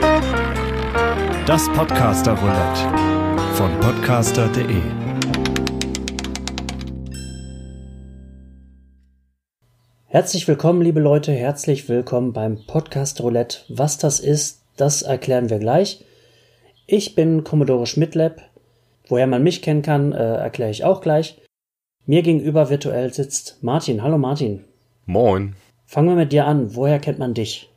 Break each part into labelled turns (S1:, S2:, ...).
S1: Das Podcaster Roulette von podcaster.de.
S2: Herzlich willkommen, liebe Leute, herzlich willkommen beim Podcast Roulette. Was das ist, das erklären wir gleich. Ich bin Commodore Schmidtlab. Woher man mich kennen kann, äh, erkläre ich auch gleich. Mir gegenüber virtuell sitzt Martin. Hallo Martin.
S3: Moin.
S2: Fangen wir mit dir an. Woher kennt man dich?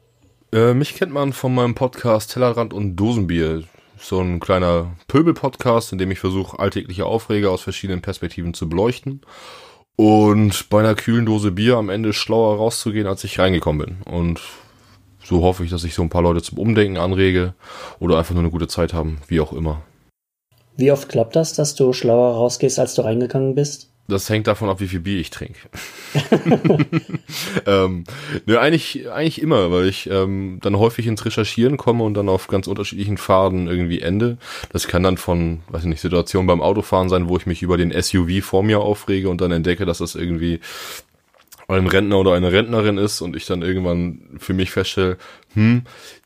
S3: Äh, mich kennt man von meinem Podcast Tellerrand und Dosenbier. So ein kleiner Pöbel-Podcast, in dem ich versuche, alltägliche Aufreger aus verschiedenen Perspektiven zu beleuchten. Und bei einer kühlen Dose Bier am Ende schlauer rauszugehen, als ich reingekommen bin. Und so hoffe ich, dass ich so ein paar Leute zum Umdenken anrege oder einfach nur eine gute Zeit haben, wie auch immer.
S2: Wie oft klappt das, dass du schlauer rausgehst, als du reingegangen bist?
S3: Das hängt davon ab, wie viel Bier ich trinke. ähm, ne, eigentlich, eigentlich immer, weil ich ähm, dann häufig ins Recherchieren komme und dann auf ganz unterschiedlichen Faden irgendwie ende. Das kann dann von, weiß ich nicht, Situationen beim Autofahren sein, wo ich mich über den SUV vor mir aufrege und dann entdecke, dass das irgendwie ein Rentner oder eine Rentnerin ist und ich dann irgendwann für mich feststelle, hm,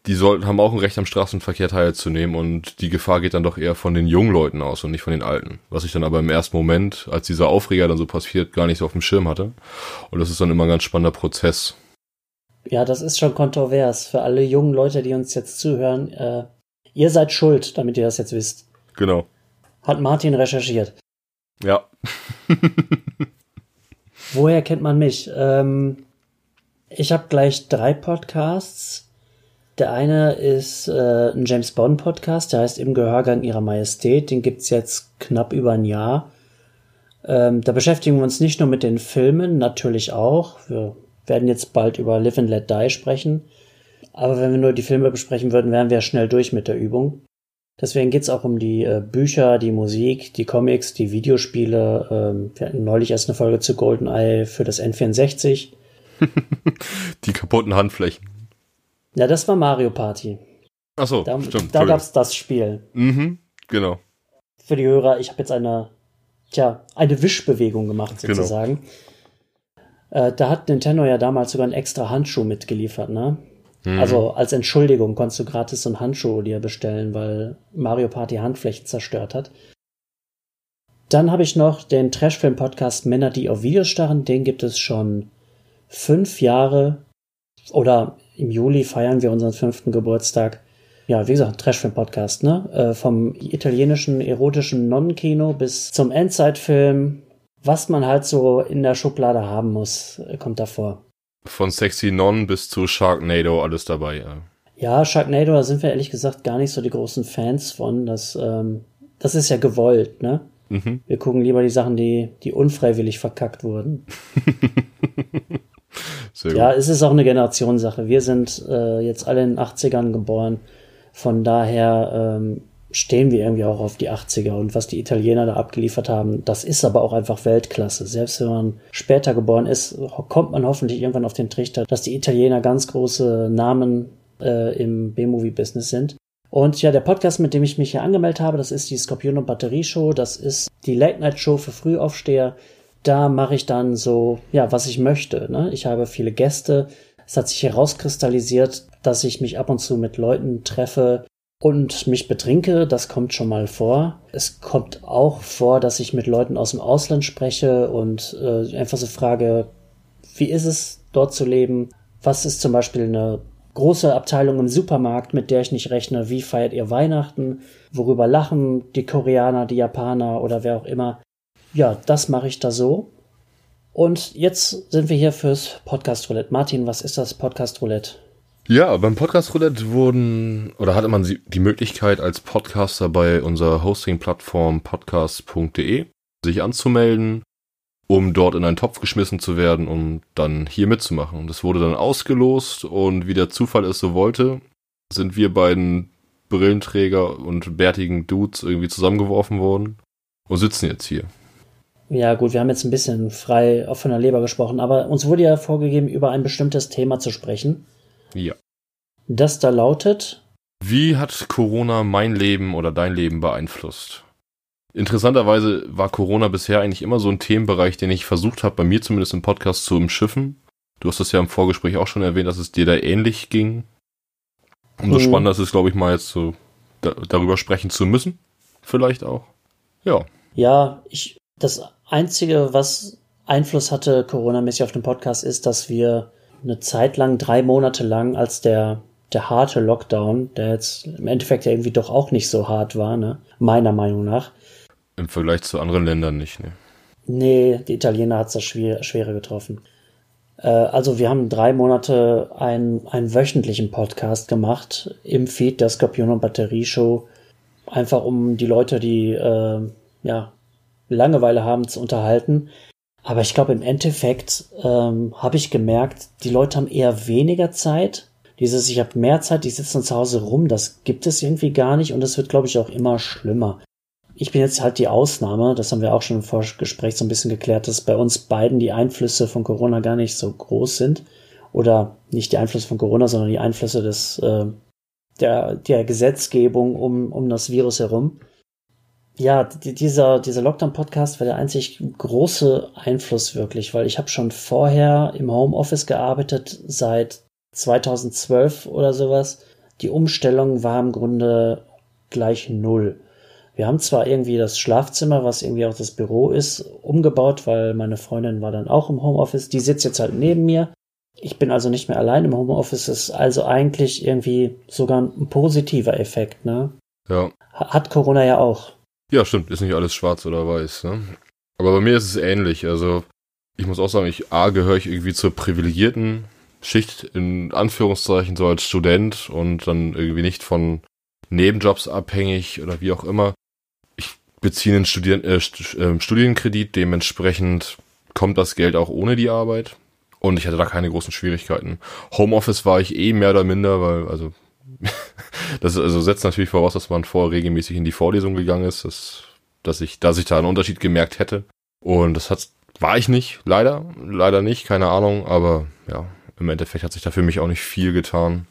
S3: die sollten, haben auch ein Recht am Straßenverkehr teilzunehmen und die Gefahr geht dann doch eher von den jungen Leuten aus und nicht von den Alten. Was ich dann aber im ersten Moment, als dieser Aufreger dann so passiert, gar nicht so auf dem Schirm hatte. Und das ist dann immer ein ganz spannender Prozess.
S2: Ja, das ist schon kontrovers für alle jungen Leute, die uns jetzt zuhören. Äh, ihr seid schuld, damit ihr das jetzt wisst.
S3: Genau.
S2: Hat Martin recherchiert.
S3: Ja.
S2: Woher kennt man mich? Ähm, ich habe gleich drei Podcasts. Der eine ist äh, ein James Bond Podcast, der heißt Im Gehörgang ihrer Majestät. Den gibt's jetzt knapp über ein Jahr. Ähm, da beschäftigen wir uns nicht nur mit den Filmen, natürlich auch. Wir werden jetzt bald über Live and Let Die sprechen. Aber wenn wir nur die Filme besprechen würden, wären wir schnell durch mit der Übung. Deswegen geht's auch um die äh, Bücher, die Musik, die Comics, die Videospiele. Ähm, wir hatten neulich erst eine Folge zu GoldenEye für das N64.
S3: die kaputten Handflächen.
S2: Ja, das war Mario Party.
S3: Ach so,
S2: da,
S3: stimmt.
S2: Da gab's das Spiel.
S3: Mhm, genau.
S2: Für die Hörer, ich habe jetzt eine, tja, eine Wischbewegung gemacht
S3: Genau.
S2: sozusagen. Äh, da hat Nintendo ja damals sogar einen extra Handschuh mitgeliefert, ne?
S3: Mhm.
S2: Also als Entschuldigung konntest du gratis so einen Handschuh dir bestellen, weil Mario Party Handflächen zerstört hat. Dann habe ich noch den Trashfilm-Podcast Männer, die auf Videos starren. Den gibt es schon fünf Jahre. Oder im Juli feiern wir unseren fünften Geburtstag. Ja, wie gesagt, Trashfilm-Podcast, ne? Äh, vom italienischen erotischen Nonnenkino bis zum Endzeitfilm. Was man halt so in der Schublade haben muss, äh, kommt davor.
S3: Von Sexy Non bis zu Sharknado alles dabei. Ja.
S2: Ja, Sharknado, da sind wir ehrlich gesagt gar nicht so die großen Fans von. Das, ähm, das ist ja gewollt, ne?
S3: Mhm.
S2: Wir gucken lieber die Sachen, die, die unfreiwillig verkackt wurden. Ja, es ist auch eine Generationssache. Wir sind äh, jetzt alle in den 80ern geboren. Von daher ähm, stehen wir irgendwie auch auf die 80er. Und was die Italiener da abgeliefert haben, das ist aber auch einfach Weltklasse. Selbst wenn man später geboren ist, kommt man hoffentlich irgendwann auf den Trichter, dass die Italiener ganz große Namen äh, im B-Movie-Business sind. Und ja, der Podcast, mit dem ich mich hier angemeldet habe, das ist die Scorpion und Batterie Show. Das ist die Late-Night-Show für Frühaufsteher. Da mache ich dann so, ja, was ich möchte. Ne? Ich habe viele Gäste. Es hat sich herauskristallisiert, dass ich mich ab und zu mit Leuten treffe und mich betrinke. Das kommt schon mal vor. Es kommt auch vor, dass ich mit Leuten aus dem Ausland spreche und äh, einfach so frage, wie ist es dort zu leben? Was ist zum Beispiel eine große Abteilung im Supermarkt, mit der ich nicht rechne? Wie feiert ihr Weihnachten? Worüber lachen die Koreaner, die Japaner oder wer auch immer? Ja, das mache ich da so. Und jetzt sind wir hier fürs Podcast Roulette. Martin, was ist das Podcast Roulette?
S3: Ja, beim Podcast Roulette wurden oder hatte man die Möglichkeit als Podcaster bei unserer Hosting-Plattform podcast.de sich anzumelden, um dort in einen Topf geschmissen zu werden, um dann hier mitzumachen. Und Das wurde dann ausgelost und wie der Zufall es so wollte, sind wir beiden Brillenträger und bärtigen Dudes irgendwie zusammengeworfen worden und sitzen jetzt hier.
S2: Ja, gut, wir haben jetzt ein bisschen frei von der Leber gesprochen, aber uns wurde ja vorgegeben, über ein bestimmtes Thema zu sprechen.
S3: Ja.
S2: Das da lautet,
S3: Wie hat Corona mein Leben oder dein Leben beeinflusst? Interessanterweise war Corona bisher eigentlich immer so ein Themenbereich, den ich versucht habe, bei mir zumindest im Podcast zu umschiffen. Du hast das ja im Vorgespräch auch schon erwähnt, dass es dir da ähnlich ging. Umso mhm. spannender ist es, glaube ich, mal jetzt so da, darüber sprechen zu müssen. Vielleicht auch. Ja.
S2: Ja, ich, das Einzige, was Einfluss hatte Corona-mäßig auf den Podcast, ist, dass wir eine Zeit lang, drei Monate lang, als der, der harte Lockdown, der jetzt im Endeffekt ja irgendwie doch auch nicht so hart war, ne? Meiner Meinung nach.
S3: Im Vergleich zu anderen Ländern nicht, ne?
S2: Nee, die Italiener hat es schwer, schwerer getroffen. Äh, also wir haben drei Monate einen, einen wöchentlichen Podcast gemacht im Feed der Skorpion und Batterie Show, einfach um die Leute, die äh, ja Langeweile haben, zu unterhalten. Aber ich glaube, im Endeffekt ähm, habe ich gemerkt, die Leute haben eher weniger Zeit. Dieses, ich habe mehr Zeit, die sitzen zu Hause rum, das gibt es irgendwie gar nicht und es wird, glaube ich, auch immer schlimmer. Ich bin jetzt halt die Ausnahme, das haben wir auch schon im Vorgespräch so ein bisschen geklärt, dass bei uns beiden die Einflüsse von Corona gar nicht so groß sind. Oder nicht die Einflüsse von Corona, sondern die Einflüsse des, äh, der, der Gesetzgebung um, um das Virus herum. Ja, die, dieser, dieser Lockdown-Podcast war der einzig große Einfluss wirklich, weil ich habe schon vorher im Homeoffice gearbeitet, seit 2012 oder sowas. Die Umstellung war im Grunde gleich null. Wir haben zwar irgendwie das Schlafzimmer, was irgendwie auch das Büro ist, umgebaut, weil meine Freundin war dann auch im Homeoffice. Die sitzt jetzt halt neben mir. Ich bin also nicht mehr allein im Homeoffice. Das ist also eigentlich irgendwie sogar ein positiver Effekt, ne?
S3: Ja.
S2: Hat Corona ja auch.
S3: Ja, stimmt. Ist nicht alles schwarz oder weiß, ne? Aber bei mir ist es ähnlich. Also, ich muss auch sagen, ich, A, gehöre ich irgendwie zur privilegierten Schicht, in Anführungszeichen, so als Student und dann irgendwie nicht von Nebenjobs abhängig oder wie auch immer beziehe einen Studien äh, ähm, Studienkredit, dementsprechend kommt das Geld auch ohne die Arbeit. Und ich hatte da keine großen Schwierigkeiten. Homeoffice war ich eh mehr oder minder, weil, also, das also setzt natürlich voraus, dass man vorher regelmäßig in die Vorlesung gegangen ist, dass, dass ich, dass ich da einen Unterschied gemerkt hätte. Und das hat, war ich nicht, leider, leider nicht, keine Ahnung, aber ja, im Endeffekt hat sich da für mich auch nicht viel getan.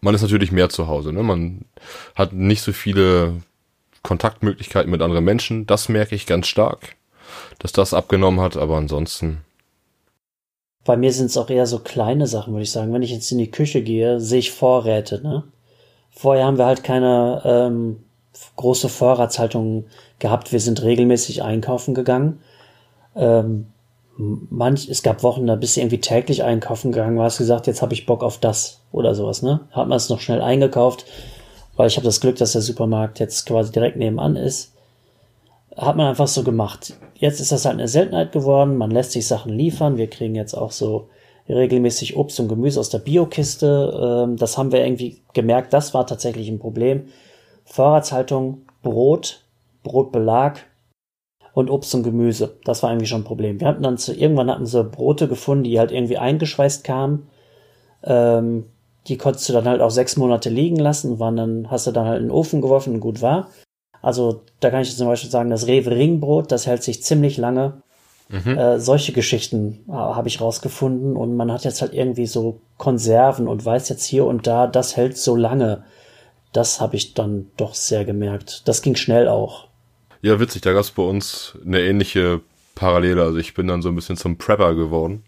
S3: Man ist natürlich mehr zu Hause, ne? Man hat nicht so viele Kontaktmöglichkeiten mit anderen Menschen, das merke ich ganz stark, dass das abgenommen hat, aber ansonsten.
S2: Bei mir sind es auch eher so kleine Sachen, würde ich sagen. Wenn ich jetzt in die Küche gehe, sehe ich Vorräte, ne? Vorher haben wir halt keine ähm, große Vorratshaltung gehabt. Wir sind regelmäßig einkaufen gegangen. Ähm, manch, es gab Wochen, da bist du irgendwie täglich einkaufen gegangen, hast gesagt, jetzt habe ich Bock auf das oder sowas, ne? Hat man es noch schnell eingekauft, weil ich habe das Glück, dass der Supermarkt jetzt quasi direkt nebenan ist. Hat man einfach so gemacht. Jetzt ist das halt eine Seltenheit geworden. Man lässt sich Sachen liefern. Wir kriegen jetzt auch so regelmäßig Obst und Gemüse aus der Biokiste. Ähm, das haben wir irgendwie gemerkt. Das war tatsächlich ein Problem. Vorratshaltung, Brot, Brotbelag und Obst und Gemüse. Das war irgendwie schon ein Problem. Wir hatten dann zu, irgendwann hatten sie Brote gefunden, die halt irgendwie eingeschweißt kamen. Ähm, die konntest du dann halt auch sechs Monate liegen lassen, waren dann, hast du dann halt in den Ofen geworfen und gut war. Also da kann ich zum Beispiel sagen, das Rewe Ringbrot, das hält sich ziemlich lange. Mhm. Äh, solche Geschichten äh, habe ich rausgefunden und man hat jetzt halt irgendwie so Konserven und weiß jetzt hier und da, das hält so lange. Das habe ich dann doch sehr gemerkt. Das ging schnell auch.
S3: Ja, witzig, da gab es bei uns eine ähnliche Parallele. Also ich bin dann so ein bisschen zum Prepper geworden.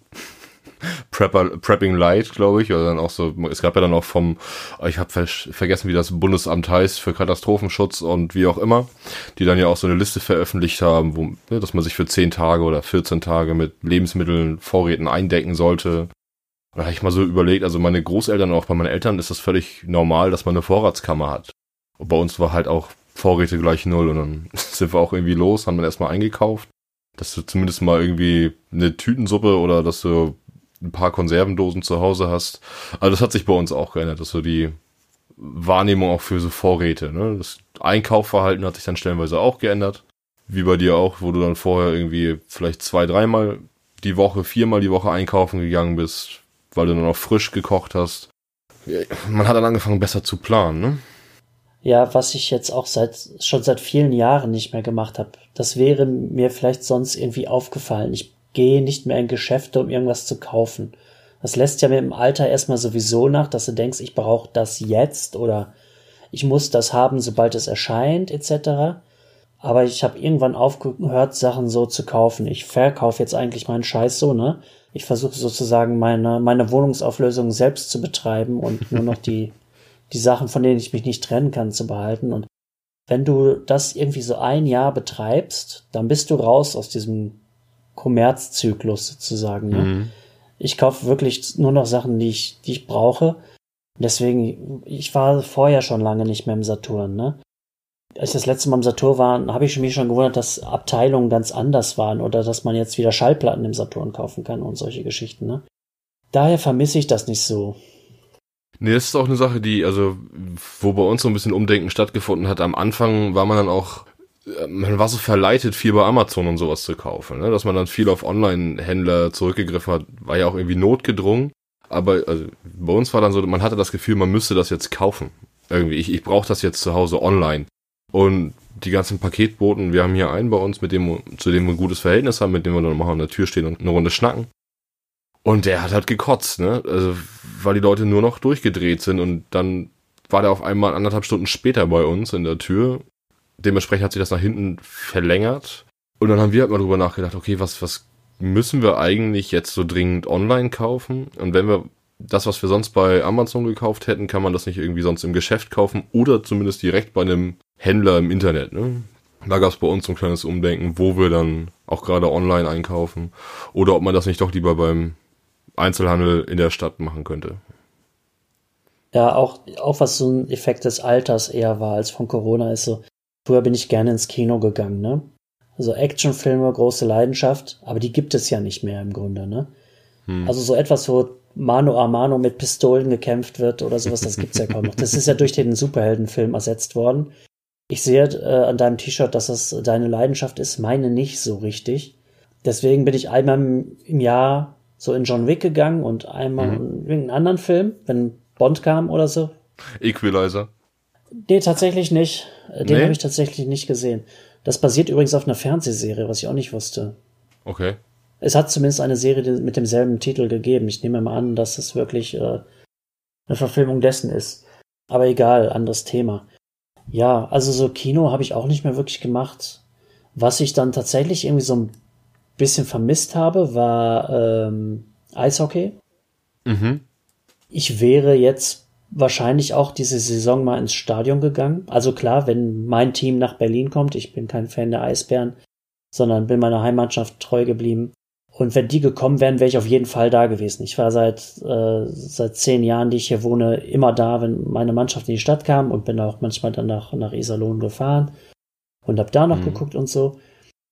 S3: Prepper, Prepping Light, glaube ich, oder dann auch so, es gab ja dann auch vom, ich habe ver vergessen, wie das Bundesamt heißt für Katastrophenschutz und wie auch immer, die dann ja auch so eine Liste veröffentlicht haben, wo, ne, dass man sich für 10 Tage oder 14 Tage mit Lebensmitteln, Vorräten eindecken sollte. Da habe ich mal so überlegt, also meine Großeltern, auch bei meinen Eltern ist das völlig normal, dass man eine Vorratskammer hat. Und bei uns war halt auch Vorräte gleich null und dann sind wir auch irgendwie los, haben dann erstmal eingekauft, dass du zumindest mal irgendwie eine Tütensuppe oder dass du ein paar Konservendosen zu Hause hast. Also das hat sich bei uns auch geändert, dass so die Wahrnehmung auch für so Vorräte, ne? Das Einkaufverhalten hat sich dann stellenweise auch geändert. Wie bei dir auch, wo du dann vorher irgendwie vielleicht zwei, dreimal die Woche, viermal die Woche einkaufen gegangen bist, weil du dann auch frisch gekocht hast. Man hat dann angefangen, besser zu planen, ne?
S2: Ja, was ich jetzt auch seit schon seit vielen Jahren nicht mehr gemacht habe. Das wäre mir vielleicht sonst irgendwie aufgefallen. Ich gehe nicht mehr in Geschäfte, um irgendwas zu kaufen. Das lässt ja mir im Alter erstmal sowieso nach, dass du denkst, ich brauche das jetzt oder ich muss das haben, sobald es erscheint, etc. Aber ich habe irgendwann aufgehört, Sachen so zu kaufen. Ich verkaufe jetzt eigentlich meinen Scheiß so, ne? Ich versuche sozusagen meine, meine Wohnungsauflösung selbst zu betreiben und nur noch die, die Sachen, von denen ich mich nicht trennen kann, zu behalten. Und wenn du das irgendwie so ein Jahr betreibst, dann bist du raus aus diesem Kommerzzyklus sozusagen. Ne? Mhm. Ich kaufe wirklich nur noch Sachen, die ich, die ich brauche. Deswegen, ich war vorher schon lange nicht mehr im Saturn, ne? Als ich das letzte Mal im Saturn war, habe ich mich schon gewundert, dass Abteilungen ganz anders waren oder dass man jetzt wieder Schallplatten im Saturn kaufen kann und solche Geschichten, ne? Daher vermisse ich das nicht so.
S3: Nee, das ist auch eine Sache, die, also, wo bei uns so ein bisschen Umdenken stattgefunden hat. Am Anfang war man dann auch, man war so verleitet, viel bei Amazon und sowas zu kaufen, ne? dass man dann viel auf Online-Händler zurückgegriffen hat, war ja auch irgendwie notgedrungen. Aber also, bei uns war dann so, man hatte das Gefühl, man müsste das jetzt kaufen. Irgendwie, ich, ich brauche das jetzt zu Hause online. Und die ganzen Paketboten, wir haben hier einen bei uns, mit dem, zu dem wir ein gutes Verhältnis haben, mit dem wir dann mal an der Tür stehen und eine Runde schnacken. Und der hat halt gekotzt, ne? Also, weil die Leute nur noch durchgedreht sind und dann war der auf einmal anderthalb Stunden später bei uns in der Tür. Dementsprechend hat sich das nach hinten verlängert. Und dann haben wir halt mal drüber nachgedacht, okay, was, was müssen wir eigentlich jetzt so dringend online kaufen? Und wenn wir das, was wir sonst bei Amazon gekauft hätten, kann man das nicht irgendwie sonst im Geschäft kaufen oder zumindest direkt bei einem Händler im Internet, ne? Da gab es bei uns so ein kleines Umdenken, wo wir dann auch gerade online einkaufen oder ob man das nicht doch lieber beim Einzelhandel in der Stadt machen könnte.
S2: Ja, auch, auch was so ein Effekt des Alters eher war als von Corona ist so. Früher bin ich gerne ins Kino gegangen, ne? Also Actionfilme, große Leidenschaft, aber die gibt es ja nicht mehr im Grunde, ne? Hm. Also so etwas, wo Mano a Mano mit Pistolen gekämpft wird oder sowas, das gibt's ja kaum noch. Das ist ja durch den Superheldenfilm ersetzt worden. Ich sehe äh, an deinem T-Shirt, dass das deine Leidenschaft ist, meine nicht so richtig. Deswegen bin ich einmal im Jahr so in John Wick gegangen und einmal mhm. in irgendeinen anderen Film, wenn Bond kam oder so.
S3: Equalizer.
S2: Nee, tatsächlich nicht. Den nee? habe ich tatsächlich nicht gesehen. Das basiert übrigens auf einer Fernsehserie, was ich auch nicht wusste.
S3: Okay.
S2: Es hat zumindest eine Serie mit demselben Titel gegeben. Ich nehme mal an, dass es wirklich äh, eine Verfilmung dessen ist. Aber egal, anderes Thema. Ja, also so Kino habe ich auch nicht mehr wirklich gemacht. Was ich dann tatsächlich irgendwie so ein bisschen vermisst habe, war ähm, Eishockey. Mhm. Ich wäre jetzt wahrscheinlich auch diese Saison mal ins Stadion gegangen. Also klar, wenn mein Team nach Berlin kommt, ich bin kein Fan der Eisbären, sondern bin meiner Heimatschaft treu geblieben. Und wenn die gekommen wären, wäre ich auf jeden Fall da gewesen. Ich war seit, äh, seit zehn Jahren, die ich hier wohne, immer da, wenn meine Mannschaft in die Stadt kam und bin auch manchmal dann nach, nach Iserlohn gefahren und habe da noch mhm. geguckt und so.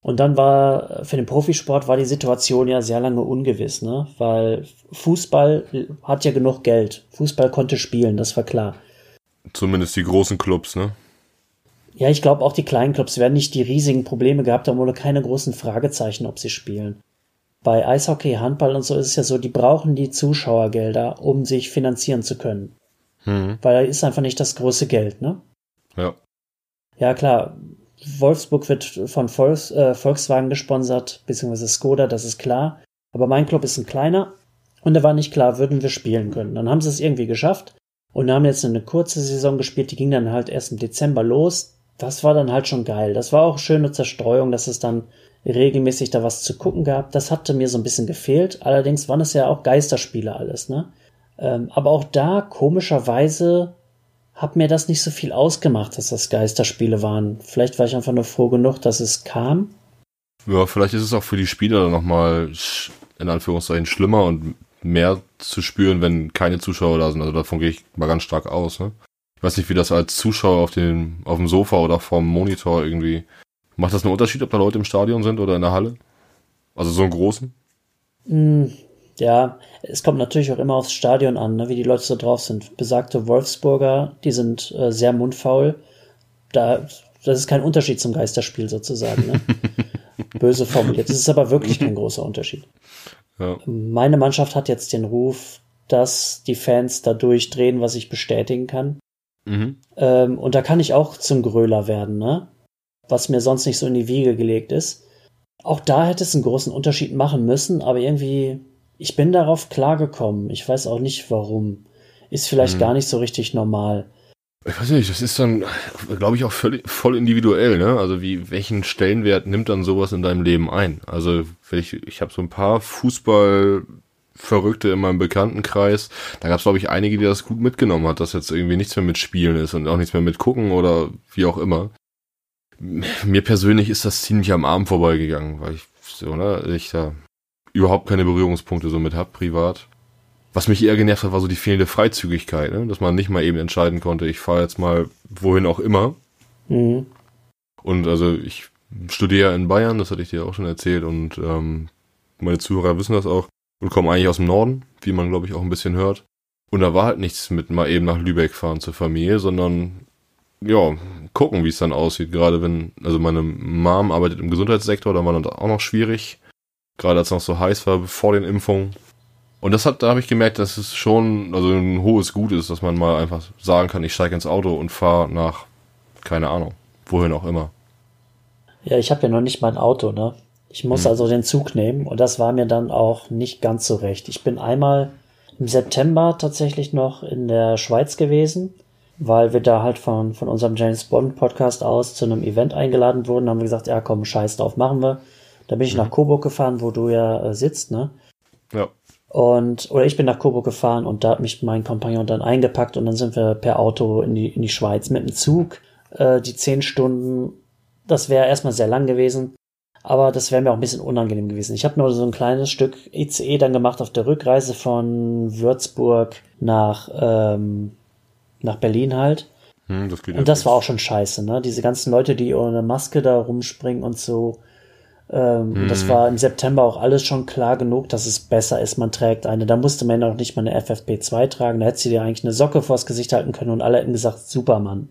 S2: Und dann war für den Profisport war die Situation ja sehr lange ungewiss, ne? Weil Fußball hat ja genug Geld. Fußball konnte spielen, das war klar.
S3: Zumindest die großen Clubs, ne?
S2: Ja, ich glaube auch die kleinen Clubs werden nicht die riesigen Probleme gehabt haben oder keine großen Fragezeichen, ob sie spielen. Bei Eishockey, Handball und so ist es ja so, die brauchen die Zuschauergelder, um sich finanzieren zu können. Mhm. Weil da ist einfach nicht das große Geld, ne?
S3: Ja.
S2: Ja, klar. Wolfsburg wird von Volks, äh, Volkswagen gesponsert, beziehungsweise Skoda, das ist klar. Aber mein Club ist ein kleiner und da war nicht klar, würden wir spielen können. Dann haben sie es irgendwie geschafft und haben jetzt eine kurze Saison gespielt, die ging dann halt erst im Dezember los. Das war dann halt schon geil. Das war auch schöne Zerstreuung, dass es dann regelmäßig da was zu gucken gab. Das hatte mir so ein bisschen gefehlt. Allerdings waren es ja auch Geisterspiele alles, ne? Ähm, aber auch da, komischerweise, hat mir das nicht so viel ausgemacht, dass das Geisterspiele waren. Vielleicht war ich einfach nur froh genug, dass es kam.
S3: Ja, vielleicht ist es auch für die Spieler nochmal in Anführungszeichen schlimmer und mehr zu spüren, wenn keine Zuschauer da sind. Also davon gehe ich mal ganz stark aus. Ne? Ich weiß nicht, wie das als Zuschauer auf, dem, auf dem Sofa oder vorm Monitor irgendwie. Macht das einen Unterschied, ob da Leute im Stadion sind oder in der Halle? Also so einen großen?
S2: Ja, es kommt natürlich auch immer aufs Stadion an, ne, wie die Leute so drauf sind. Besagte Wolfsburger, die sind äh, sehr mundfaul. Da, das ist kein Unterschied zum Geisterspiel sozusagen. Ne? Böse formuliert. Das ist aber wirklich kein großer Unterschied. Ja. Meine Mannschaft hat jetzt den Ruf, dass die Fans da durchdrehen, was ich bestätigen kann. Mhm. Ähm, und da kann ich auch zum Gröler werden, ne? Was mir sonst nicht so in die Wiege gelegt ist. Auch da hätte es einen großen Unterschied machen müssen, aber irgendwie ich bin darauf klargekommen. Ich weiß auch nicht warum. Ist vielleicht hm. gar nicht so richtig normal.
S3: Ich weiß nicht, das ist dann, glaube ich, auch völlig, voll individuell, ne? Also wie, welchen Stellenwert nimmt dann sowas in deinem Leben ein? Also, ich, ich habe so ein paar Fußballfilme Verrückte in meinem Bekanntenkreis. Da gab es, glaube ich, einige, die das gut mitgenommen hat, dass jetzt irgendwie nichts mehr mit Spielen ist und auch nichts mehr mit Gucken oder wie auch immer. Mir persönlich ist das ziemlich am Arm vorbeigegangen, weil ich so, ne, ich da überhaupt keine Berührungspunkte so mit hab, privat. Was mich eher genervt hat, war so die fehlende Freizügigkeit, ne? dass man nicht mal eben entscheiden konnte, ich fahre jetzt mal wohin auch immer. Mhm. Und also ich studiere in Bayern, das hatte ich dir auch schon erzählt und ähm, meine Zuhörer wissen das auch und komme eigentlich aus dem Norden, wie man glaube ich auch ein bisschen hört. Und da war halt nichts mit mal eben nach Lübeck fahren zur Familie, sondern ja, gucken, wie es dann aussieht. Gerade wenn, also meine Mom arbeitet im Gesundheitssektor, da war dann auch noch schwierig. Gerade als es noch so heiß war vor den Impfungen. Und das hat, da habe ich gemerkt, dass es schon also ein hohes Gut ist, dass man mal einfach sagen kann, ich steige ins Auto und fahre nach, keine Ahnung, wohin auch immer.
S2: Ja, ich habe ja noch nicht mal ein Auto, ne? Ich muss hm. also den Zug nehmen und das war mir dann auch nicht ganz so recht. Ich bin einmal im September tatsächlich noch in der Schweiz gewesen, weil wir da halt von, von unserem James Bond Podcast aus zu einem Event eingeladen wurden. Da haben wir gesagt, ja komm, scheiß drauf, machen wir. Da bin ich hm. nach Coburg gefahren, wo du ja äh, sitzt, ne?
S3: Ja.
S2: Und, oder ich bin nach Coburg gefahren und da hat mich mein Kompagnon dann eingepackt und dann sind wir per Auto in die, in die Schweiz mit dem Zug. Äh, die zehn Stunden, das wäre erstmal sehr lang gewesen. Aber das wäre mir auch ein bisschen unangenehm gewesen. Ich habe nur so ein kleines Stück ICE dann gemacht auf der Rückreise von Würzburg nach, ähm, nach Berlin halt. Hm, das und das war auch schon scheiße, ne? Diese ganzen Leute, die ohne Maske da rumspringen und so. Ähm, hm. Das war im September auch alles schon klar genug, dass es besser ist, man trägt eine. Da musste man auch nicht mal eine FFP2 tragen. Da hätte sie dir eigentlich eine Socke vors Gesicht halten können und alle hätten gesagt, Supermann.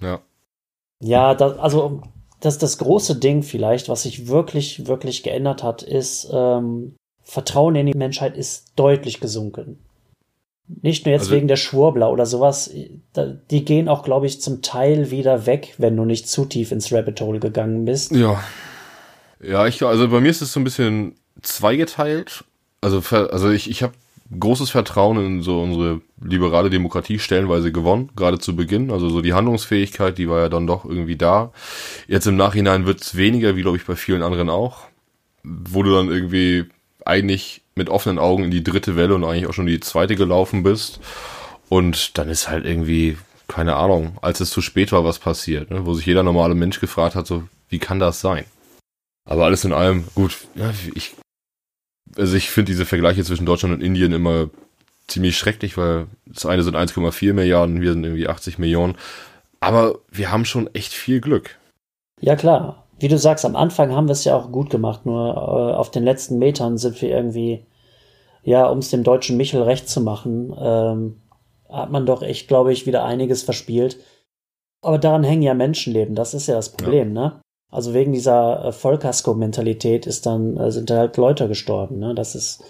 S3: Ja.
S2: Ja, das, also das, das große Ding vielleicht, was sich wirklich, wirklich geändert hat, ist, ähm, Vertrauen in die Menschheit ist deutlich gesunken. Nicht nur jetzt also, wegen der Schwurbler oder sowas. Die gehen auch, glaube ich, zum Teil wieder weg, wenn du nicht zu tief ins Rabbit Hole gegangen bist.
S3: Ja. Ja, ich, also bei mir ist es so ein bisschen zweigeteilt. Also, also ich, ich habe großes Vertrauen in so unsere liberale Demokratie stellenweise gewonnen, gerade zu Beginn. Also so die Handlungsfähigkeit, die war ja dann doch irgendwie da. Jetzt im Nachhinein wird es weniger, wie glaube ich bei vielen anderen auch, wo du dann irgendwie eigentlich mit offenen Augen in die dritte Welle und eigentlich auch schon die zweite gelaufen bist. Und dann ist halt irgendwie, keine Ahnung, als es zu spät war, was passiert, ne? wo sich jeder normale Mensch gefragt hat, so, wie kann das sein? Aber alles in allem, gut, ja, ich also ich finde diese Vergleiche zwischen Deutschland und Indien immer ziemlich schrecklich, weil das eine sind 1,4 Milliarden, wir sind irgendwie 80 Millionen. Aber wir haben schon echt viel Glück.
S2: Ja, klar. Wie du sagst, am Anfang haben wir es ja auch gut gemacht, nur äh, auf den letzten Metern sind wir irgendwie, ja, um es dem deutschen Michel recht zu machen, ähm, hat man doch echt, glaube ich, wieder einiges verspielt. Aber daran hängen ja Menschenleben, das ist ja das Problem, ja. ne? Also wegen dieser äh, Vollkasko-Mentalität ist dann, äh, sind halt Leute gestorben. Ne? Das ist,